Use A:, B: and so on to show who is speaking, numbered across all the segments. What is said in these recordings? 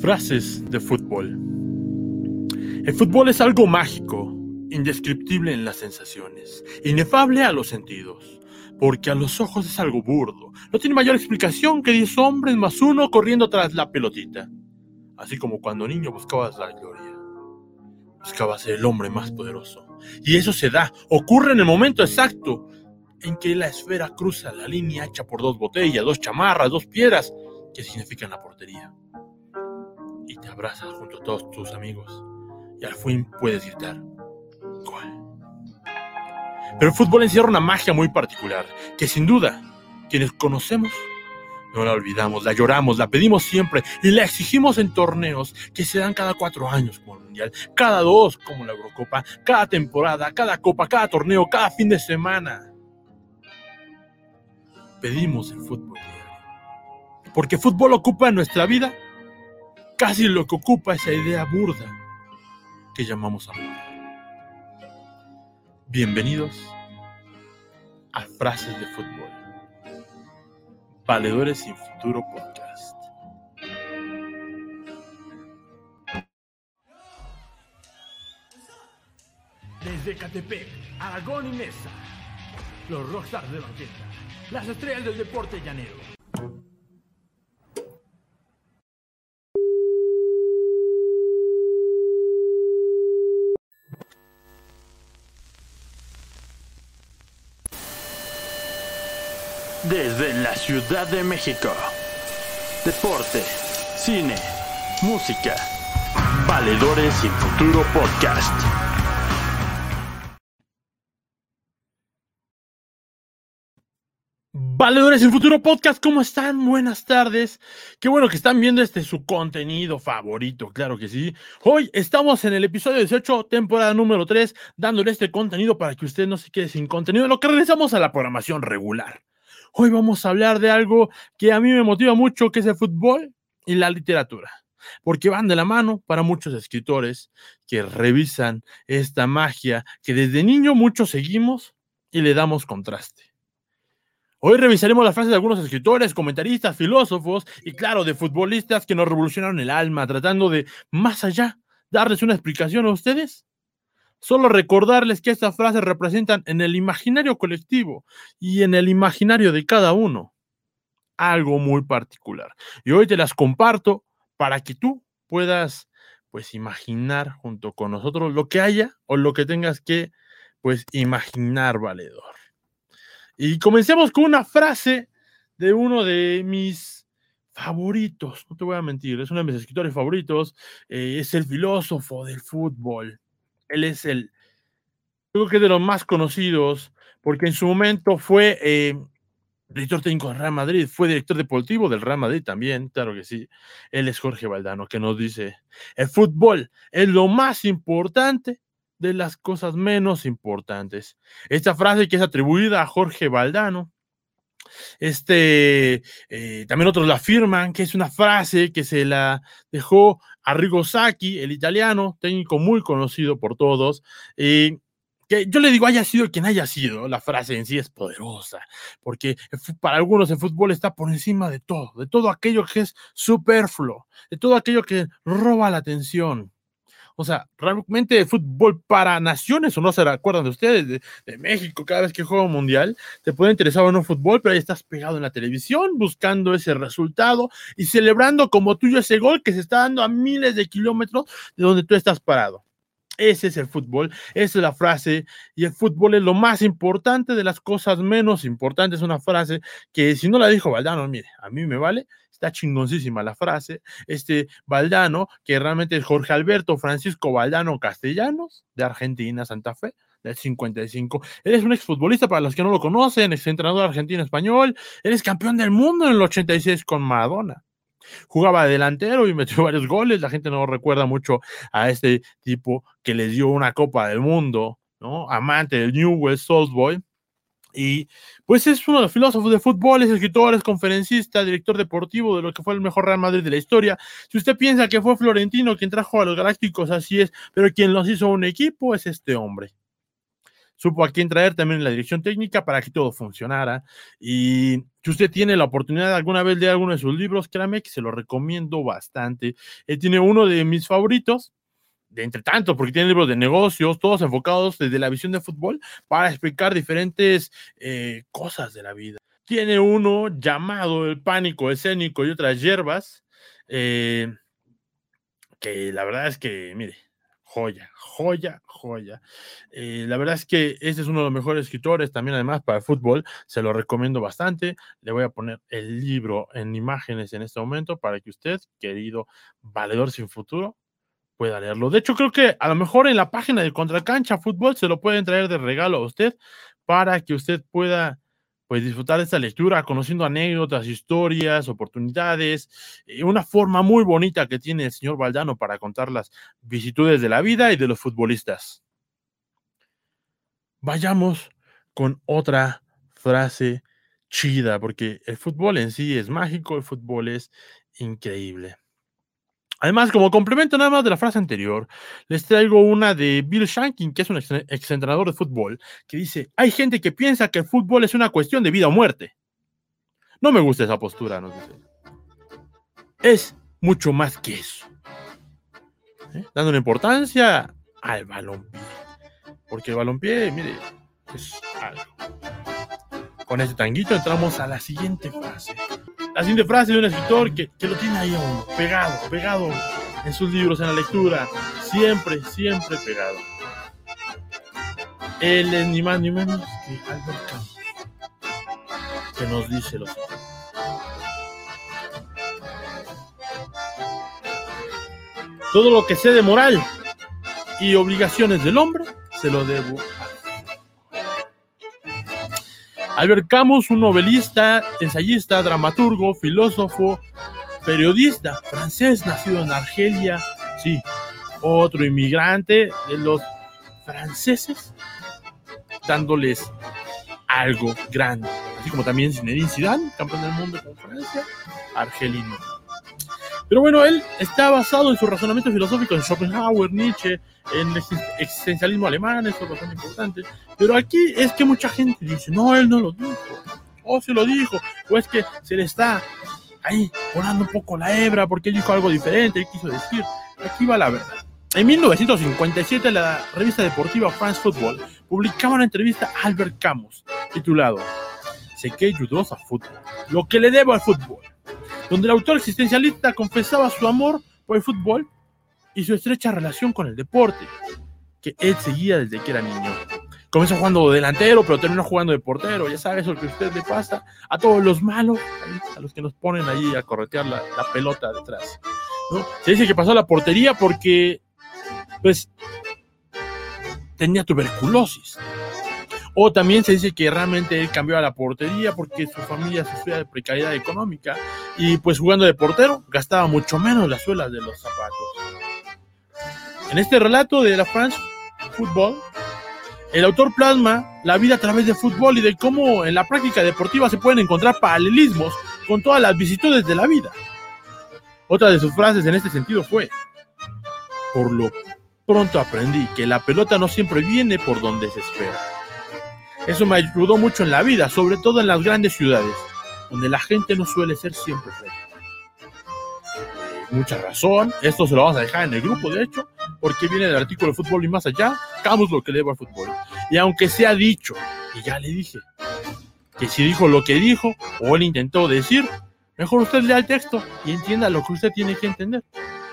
A: Frases de fútbol. El fútbol es algo mágico, indescriptible en las sensaciones, inefable a los sentidos, porque a los ojos es algo burdo. No tiene mayor explicación que 10 hombres más uno corriendo tras la pelotita. Así como cuando niño buscabas la gloria. Buscabas ser el hombre más poderoso. Y eso se da, ocurre en el momento exacto en que la esfera cruza la línea hecha por dos botellas, dos chamarras, dos piedras que significan la portería y te abrazas junto a todos tus amigos y al fin puedes gritar ¿Cuál? Pero el fútbol encierra una magia muy particular que sin duda quienes conocemos no la olvidamos, la lloramos, la pedimos siempre y la exigimos en torneos que se dan cada cuatro años como el Mundial, cada dos como la Eurocopa, cada temporada, cada copa, cada torneo, cada fin de semana. Pedimos el fútbol Porque fútbol ocupa nuestra vida casi lo que ocupa esa idea burda que llamamos amor. Bienvenidos a Frases de Fútbol. Valedores sin Futuro Podcast.
B: Desde Catepec, Aragón y Mesa, los rockstars de la orquesta, las estrellas del deporte llanero desde la Ciudad de México. Deporte, cine, música. Valedores y Futuro Podcast.
A: Valedores sin Futuro Podcast, ¿cómo están? Buenas tardes. Qué bueno que están viendo este su contenido favorito, claro que sí. Hoy estamos en el episodio 18, temporada número 3, dándole este contenido para que usted no se quede sin contenido, lo que regresamos a la programación regular. Hoy vamos a hablar de algo que a mí me motiva mucho, que es el fútbol y la literatura, porque van de la mano para muchos escritores que revisan esta magia que desde niño muchos seguimos y le damos contraste. Hoy revisaremos las frases de algunos escritores, comentaristas, filósofos y claro, de futbolistas que nos revolucionaron el alma, tratando de, más allá, darles una explicación a ustedes Solo recordarles que estas frases representan en el imaginario colectivo y en el imaginario de cada uno algo muy particular. Y hoy te las comparto para que tú puedas pues imaginar junto con nosotros lo que haya o lo que tengas que pues imaginar valedor. Y comencemos con una frase de uno de mis favoritos, no te voy a mentir, es uno de mis escritores favoritos, eh, es el filósofo del fútbol, él es el, creo que de los más conocidos, porque en su momento fue eh, director técnico del Real Madrid, fue director deportivo del Real Madrid también, claro que sí. Él es Jorge Valdano, que nos dice, el fútbol es lo más importante de las cosas menos importantes. Esta frase que es atribuida a Jorge Valdano, este, eh, también otros la afirman que es una frase que se la dejó Arrigo Sacchi, el italiano, técnico muy conocido por todos, que yo le digo haya sido quien haya sido, la frase en sí es poderosa, porque para algunos el fútbol está por encima de todo, de todo aquello que es superfluo, de todo aquello que roba la atención. O sea, realmente fútbol para naciones, o no se acuerdan de ustedes, de, México, cada vez que juega un mundial, te puede interesar o no fútbol, pero ahí estás pegado en la televisión buscando ese resultado y celebrando como tuyo ese gol que se está dando a miles de kilómetros de donde tú estás parado. Ese es el fútbol, esa es la frase, y el fútbol es lo más importante de las cosas menos importantes. Una frase que si no la dijo Valdano, mire, a mí me vale, está chingoncísima la frase. Este Valdano, que realmente es Jorge Alberto Francisco Valdano Castellanos, de Argentina, Santa Fe, del 55. Él es un exfutbolista, para los que no lo conocen, ex entrenador argentino-español. Él es campeón del mundo en el 86 con Maradona. Jugaba delantero y metió varios goles. La gente no recuerda mucho a este tipo que le dio una Copa del Mundo, ¿no? Amante del Newell's Old Boy. Y pues es uno de los filósofos de fútbol, es escritor, es conferencista, director deportivo de lo que fue el mejor Real Madrid de la historia. Si usted piensa que fue Florentino quien trajo a los Galácticos, así es, pero quien los hizo un equipo es este hombre. Supo a quién traer también en la dirección técnica para que todo funcionara. Y si usted tiene la oportunidad de alguna vez leer alguno de sus libros, créame que se lo recomiendo bastante. Él tiene uno de mis favoritos, de entre tanto, porque tiene libros de negocios, todos enfocados desde la visión de fútbol para explicar diferentes eh, cosas de la vida. Tiene uno llamado El pánico escénico y otras hierbas, eh, que la verdad es que, mire, joya, joya, joya. Eh, la verdad es que este es uno de los mejores escritores también además para el fútbol, se lo recomiendo bastante. Le voy a poner el libro en imágenes en este momento para que usted, querido valedor sin futuro, pueda leerlo. De hecho, creo que a lo mejor en la página de Contracancha Fútbol se lo pueden traer de regalo a usted para que usted pueda pues disfrutar de esta lectura, conociendo anécdotas, historias, oportunidades, y una forma muy bonita que tiene el señor Valdano para contar las vicitudes de la vida y de los futbolistas. Vayamos con otra frase chida, porque el fútbol en sí es mágico, el fútbol es increíble. Además, como complemento nada más de la frase anterior, les traigo una de Bill Shanking, que es un exentrenador de fútbol, que dice, hay gente que piensa que el fútbol es una cuestión de vida o muerte. No me gusta esa postura, nos dice. Es mucho más que eso. ¿Eh? Dando una importancia al balompié. Porque el balompié, mire, es algo. Con este tanguito entramos a la siguiente frase la siguiente frase de un escritor que, que lo tiene ahí aún, pegado, pegado en sus libros, en la lectura, siempre, siempre pegado. Él es ni más ni menos que Albert Camus, que nos dice lo siguiente. Todo lo que sé de moral y obligaciones del hombre, se lo debo Albert Camus, un novelista, ensayista, dramaturgo, filósofo, periodista francés, nacido en Argelia, sí, otro inmigrante de los franceses, dándoles algo grande, así como también Zinedine Zidane, campeón del mundo con Francia, argelino. Pero bueno, él está basado en su razonamiento filosófico en Schopenhauer, Nietzsche, en el existencialismo alemán, eso es bastante importante. Pero aquí es que mucha gente dice, no, él no lo dijo, o se lo dijo, o es que se le está ahí volando un poco la hebra porque él dijo algo diferente, él quiso decir. Aquí va la verdad. En 1957, la revista deportiva France Football publicaba una entrevista a Albert Camus, titulado Sé que ayudó a fútbol, lo que le debo al fútbol donde el autor existencialista confesaba su amor por el fútbol y su estrecha relación con el deporte, que él seguía desde que era niño. Comenzó jugando delantero, pero terminó jugando de portero. Ya sabes lo que a usted le pasa a todos los malos, a los que nos ponen ahí a corretear la, pelota detrás. Se dice que pasó a la portería porque, pues, tenía tuberculosis. O también se dice que realmente él cambió a la portería porque su familia sufría de precariedad económica y pues jugando de portero gastaba mucho menos las suelas de los zapatos. En este relato de la France Football, el autor plasma la vida a través de fútbol y de cómo en la práctica deportiva se pueden encontrar paralelismos con todas las vicitudes de la vida. Otra de sus frases en este sentido fue, por lo pronto aprendí que la pelota no siempre viene por donde se espera eso me ayudó mucho en la vida, sobre todo en las grandes ciudades, donde la gente no suele ser siempre recta. Mucha razón, esto se lo vamos a dejar en el grupo, de hecho, porque viene del artículo de fútbol y más allá, Camus lo que va al fútbol. Y aunque se ha dicho, y ya le dije, que si dijo lo que dijo, o él intentó decir, mejor usted lea el texto y entienda lo que usted tiene que entender.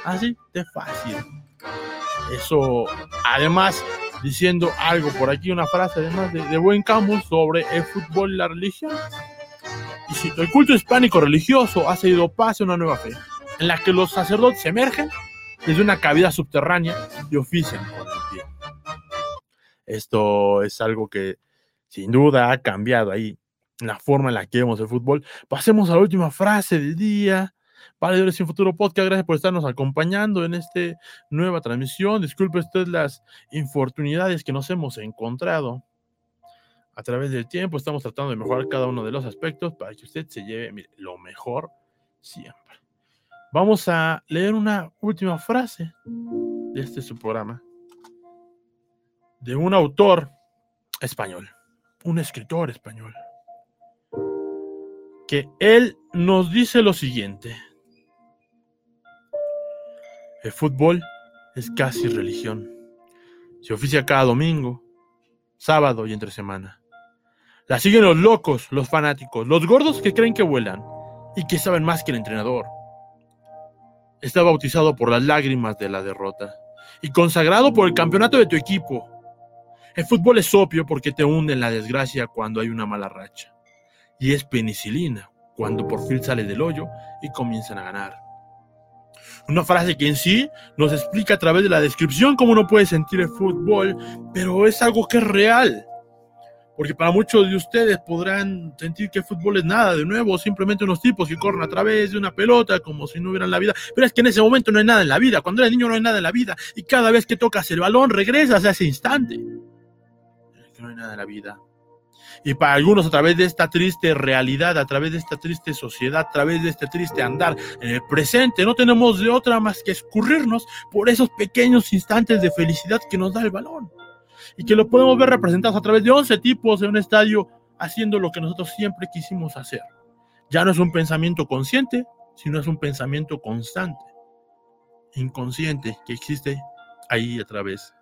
A: Así de fácil. Eso, además, diciendo algo por aquí, una frase además de, buen Camus sobre el fútbol y la religión. Y si el culto hispánico religioso ha sido pase a una nueva fe, en la que los sacerdotes emergen desde una cavidad subterránea y ofician con el pie. Esto es algo que sin duda ha cambiado ahí la forma en la que vemos el fútbol. Pasemos a la última frase del día Valedores Sin Futuro Podcast, gracias por estarnos acompañando en esta nueva transmisión. Disculpe usted las infortunidades que nos hemos encontrado a través del tiempo. Estamos tratando de mejorar cada uno de los aspectos para que usted se lleve lo mejor siempre. Vamos a leer una última frase de este su programa de un autor español, un escritor español, que él nos dice lo siguiente. El fútbol es casi religión. Se oficia cada domingo, sábado y entre semana. La siguen los locos, los fanáticos, los gordos que creen que vuelan y que saben más que el entrenador. Está bautizado por las lágrimas de la derrota y consagrado por el campeonato de tu equipo. El fútbol es opio porque te hunde en la desgracia cuando hay una mala racha. Y es penicilina cuando por fin sale del hoyo y comienzan a ganar. Una frase que en sí nos explica a través de la descripción cómo uno puede sentir el fútbol, pero es algo que es real. Porque para muchos de ustedes podrán sentir que el fútbol es nada de nuevo, simplemente unos tipos que corren a través de una pelota como si no hubieran la vida. Pero es que en ese momento no hay nada en la vida. Cuando eres niño no hay nada en la vida. Y cada vez que tocas el balón regresas a ese instante. que no hay nada en la vida. Y para algunos a través de esta triste realidad, a través de esta triste sociedad, a través de este triste andar en el presente, no tenemos de otra más que escurrirnos por esos pequeños instantes de felicidad que nos da el balón. Y que lo podemos ver representados a través de 11 tipos en un estadio haciendo lo que nosotros siempre quisimos hacer. Ya no es un pensamiento consciente, sino es un pensamiento constante, inconsciente, que existe ahí a través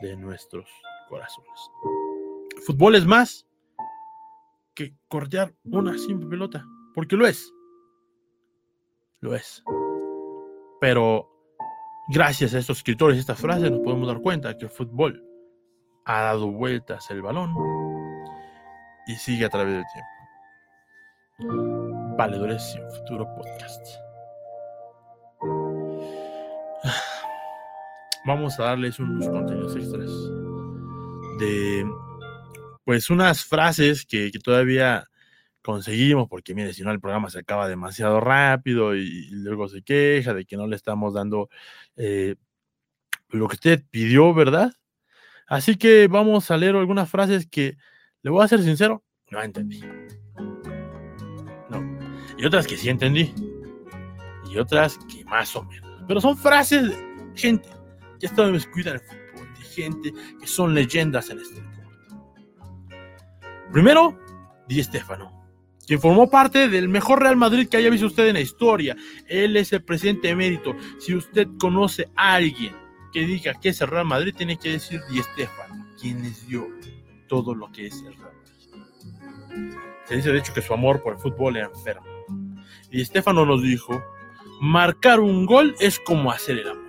A: de nuestros corazones fútbol es más que cortear una simple pelota, porque lo es. Lo es. Pero gracias a estos escritores y estas frases nos podemos dar cuenta que el fútbol ha dado vueltas el balón y sigue a través del tiempo. Valedores y futuro podcast. Vamos a darles unos contenidos extras de pues unas frases que, todavía conseguimos, porque mire, si no el programa se acaba demasiado rápido y, luego se queja de que no le estamos dando eh, lo que usted pidió, ¿verdad? Así que vamos a leer algunas frases que, le voy a ser sincero, no entendí. No. Y otras que sí entendí. Y otras que más o menos. Pero son frases de gente que está descuida el fútbol, de gente que son leyendas en este Primero, Di Stefano, quien formó parte del mejor Real Madrid que haya visto usted en la historia. Él es el presidente emérito. Si usted conoce a alguien que diga que es el Real Madrid, tiene que decir Di Stefano, quien les dio todo lo que es el Real Madrid. Se dice de hecho que su amor por el fútbol era enfermo. Y Stefano nos dijo, marcar un gol es como hacer el amor.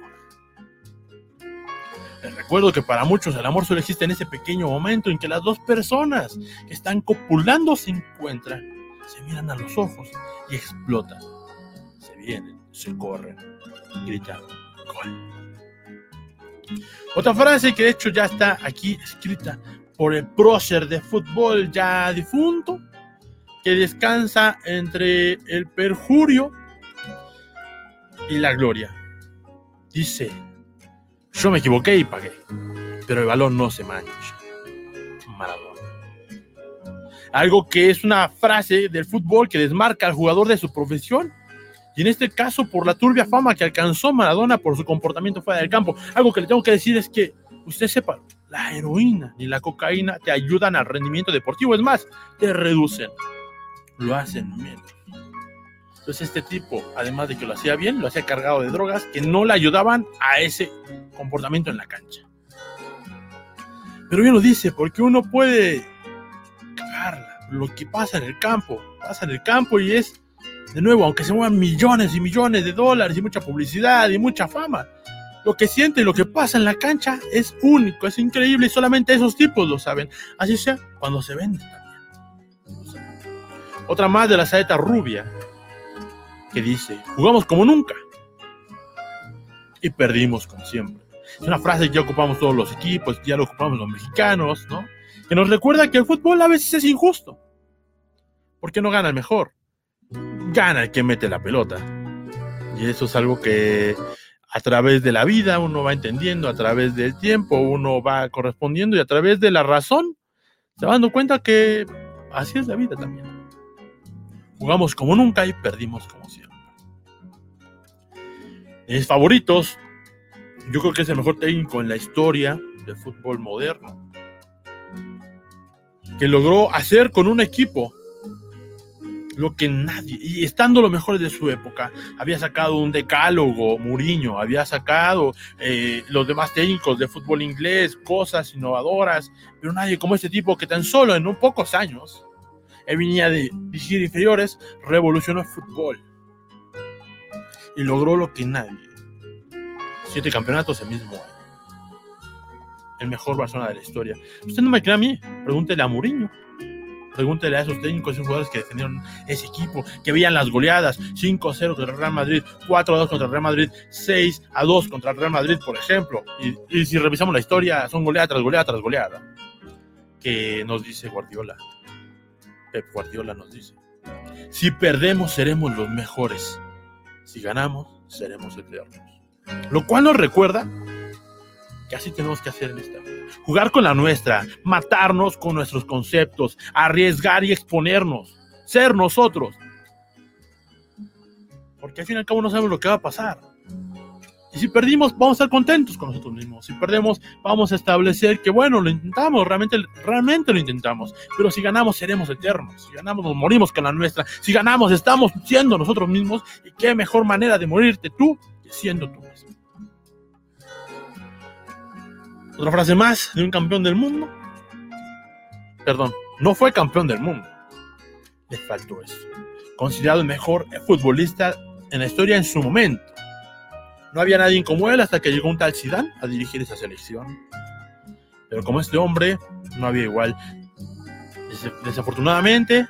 A: Recuerdo que para muchos el amor solo existe en ese pequeño momento en que las dos personas que están copulando se encuentran, se miran a los ojos y explotan. Se vienen, se corren, gritan gol. Otra frase que de hecho ya está aquí escrita por el prócer de fútbol ya difunto, que descansa entre el perjurio y la gloria. Dice, yo me equivoqué y pagué. Pero el balón no se mancha. Maradona. Algo que es una frase del fútbol que desmarca al jugador de su profesión. Y en este caso, por la turbia fama que alcanzó Maradona por su comportamiento fuera del campo. Algo que le tengo que decir es que usted sepa, la heroína ni la cocaína te ayudan al rendimiento deportivo. Es más, te reducen. Lo hacen menos. Entonces este tipo, además de que lo hacía bien, lo hacía cargado de drogas que no le ayudaban a ese comportamiento en la cancha. Pero bien lo dice, porque uno puede cagarla. Lo que pasa en el campo, pasa en el campo y es, de nuevo, aunque se muevan millones y millones de dólares y mucha publicidad y mucha fama, lo que siente y lo que pasa en la cancha es único, es increíble y solamente esos tipos lo saben. Así sea cuando se vende también. Otra más de la saeta rubia que dice, jugamos como nunca y perdimos como siempre. Es una frase que ya ocupamos todos los equipos, ya lo ocupamos los mexicanos, ¿no? Que nos recuerda que el fútbol a veces es injusto. Porque no gana el mejor, gana el que mete la pelota. Y eso es algo que a través de la vida uno va entendiendo, a través del tiempo uno va correspondiendo y a través de la razón se va dando cuenta que así es la vida también. Jugamos como nunca y perdimos como siempre mis favoritos, yo creo que es el mejor técnico en la historia del fútbol moderno. que logró hacer con un equipo lo que nadie, y estando lo mejor de su época, había sacado un decálogo, Muriño, había sacado eh, los demás técnicos de fútbol inglés, cosas innovadoras, pero nadie como este tipo que tan solo en un pocos años, él venía de dirigir inferiores, revolucionó el fútbol y logró lo que nadie. Siete campeonatos el mismo año. El mejor Barcelona de la historia. Usted no me cree a mí, pregúntele a Mourinho. Pregúntele a esos técnicos, esos jugadores que defendieron ese equipo, que veían las goleadas 5-0 contra el Real Madrid, 4-2 contra el Real Madrid, 6-2 contra el Real Madrid, por ejemplo. Y, y, si revisamos la historia, son goleada tras goleada tras goleada. Que nos dice Guardiola. Pep Guardiola nos dice. Si perdemos, seremos los mejores. Si ganamos, seremos eternos. Lo cual nos recuerda que así tenemos que hacer en esta vida. Jugar con la nuestra, matarnos con nuestros conceptos, arriesgar y exponernos, ser nosotros. Porque al fin y al cabo no sabemos lo que va a pasar. Y si perdimos, vamos a estar contentos con nosotros mismos. Si perdemos, vamos a establecer que, bueno, lo intentamos, realmente, realmente lo intentamos. Pero si ganamos, seremos eternos. Si ganamos, nos morimos con la nuestra. Si ganamos, estamos siendo nosotros mismos. Y qué mejor manera de morirte tú que siendo tú mismo. Otra frase más de un campeón del mundo. Perdón, no fue campeón del mundo. Le faltó eso. Considerado el mejor futbolista en la historia en su momento. No había nadie como él hasta que llegó un tal Zidane a dirigir esa selección. Pero como este hombre, no había igual. Desafortunadamente,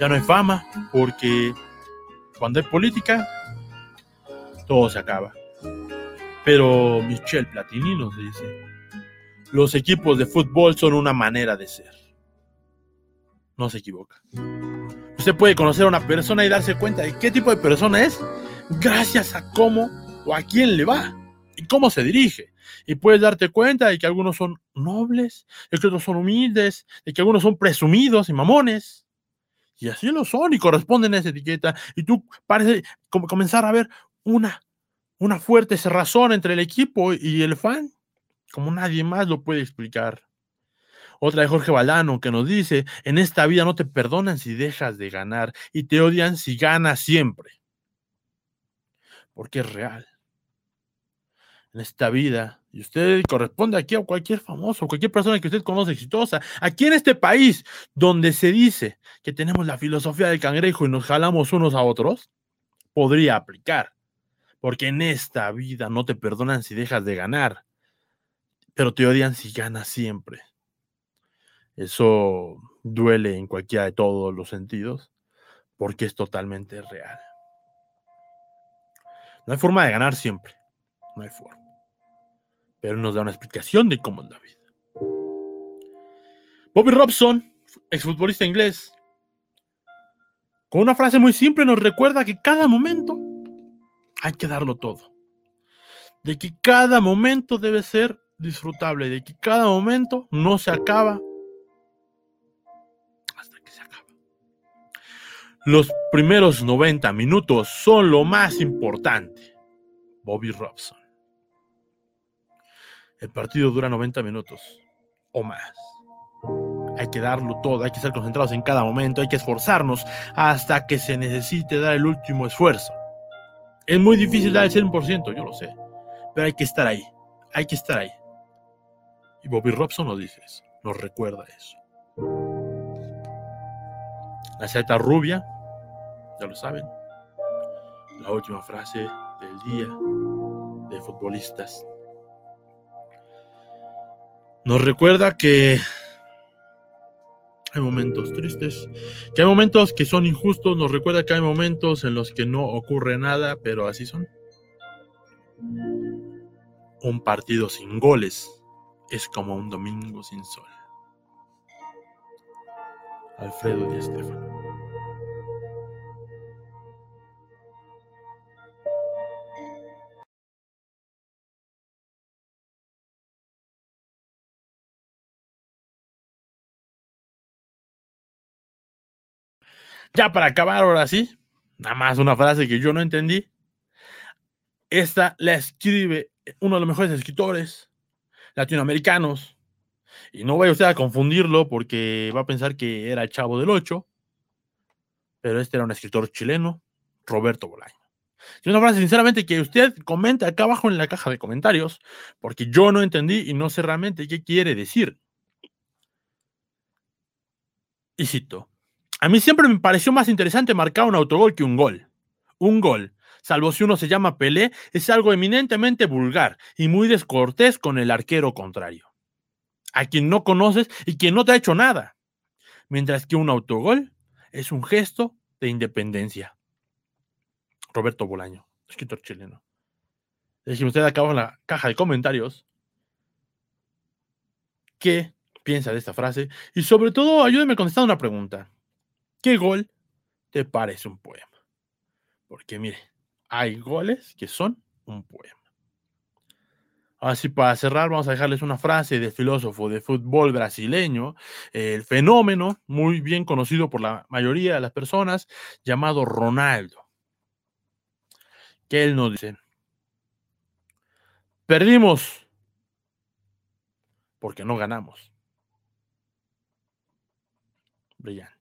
A: ya no hay fama, porque cuando hay política, todo se acaba. Pero Michel Platini nos dice, los equipos de fútbol son una manera de ser. No se equivoca. Usted puede conocer a una persona y darse cuenta de qué tipo de persona es gracias a cómo o a quién le va y cómo se dirige. Y puedes darte cuenta de que algunos son nobles, de que otros son humildes, de que algunos son presumidos y mamones. Y así lo son y corresponden a esa etiqueta. Y tú parece comenzar a ver una, una fuerte cerrazón entre el equipo y el fan, como nadie más lo puede explicar. Otra de Jorge Balano que nos dice, en esta vida no te perdonan si dejas de ganar y te odian si ganas siempre. Porque es real en esta vida, y usted corresponde aquí a cualquier famoso, cualquier persona que usted conoce exitosa, aquí en este país donde se dice que tenemos la filosofía del cangrejo y nos jalamos unos a otros, podría aplicar. Porque en esta vida no te perdonan si dejas de ganar, pero te odian si ganas siempre. Eso duele en cualquiera de todos los sentidos, porque es totalmente real. No hay forma de ganar siempre. No hay forma pero nos da una explicación de cómo es vida. Bobby Robson, exfutbolista inglés, con una frase muy simple nos recuerda que cada momento hay que darlo todo. De que cada momento debe ser disfrutable, de que cada momento no se acaba hasta que se acaba. Los primeros 90 minutos son lo más importante. Bobby Robson. El partido dura 90 minutos o más. Hay que darlo todo, hay que estar concentrados en cada momento, hay que esforzarnos hasta que se necesite dar el último esfuerzo. Es muy difícil dar el 100%, yo lo sé, pero hay que estar ahí, hay que estar ahí. Y Bobby Robson nos dice eso, nos recuerda eso. La seta rubia, ya lo saben, la última frase del día de futbolistas nos recuerda que hay momentos tristes, que hay momentos que son injustos, nos recuerda que hay momentos en los que no ocurre nada, pero así son. Un partido sin goles es como un domingo sin sol. Alfredo Di Stefano. Ya para acabar, ahora sí, nada más una frase que yo no entendí. Esta la escribe uno de los mejores escritores latinoamericanos Y no vaya usted a confundirlo porque va a pensar que era el chavo del 8, pero este era un escritor chileno, Roberto Bolaño. Y una frase, sinceramente, que usted comente acá abajo en la caja de comentarios, porque yo no entendí y no sé realmente qué quiere decir. Y cito, a mí siempre me pareció más interesante marcar un autogol que un gol. Un gol, salvo si uno se llama Pelé, es algo eminentemente vulgar y muy descortés con el arquero contrario, a quien no conoces y quien no te ha hecho nada. Mientras que un autogol es un gesto de independencia. Roberto Bolaño, escritor chileno. Déjeme usted acá en la caja de comentarios qué piensa de esta frase y sobre todo ayúdeme a contestar una pregunta. ¿Qué gol te parece un poema? Porque mire, hay goles que son un poema. Así para cerrar, vamos a dejarles una frase del filósofo de fútbol brasileño, el fenómeno muy bien conocido por la mayoría de las personas, llamado Ronaldo. Que él nos dice, perdimos porque no ganamos. Brillante.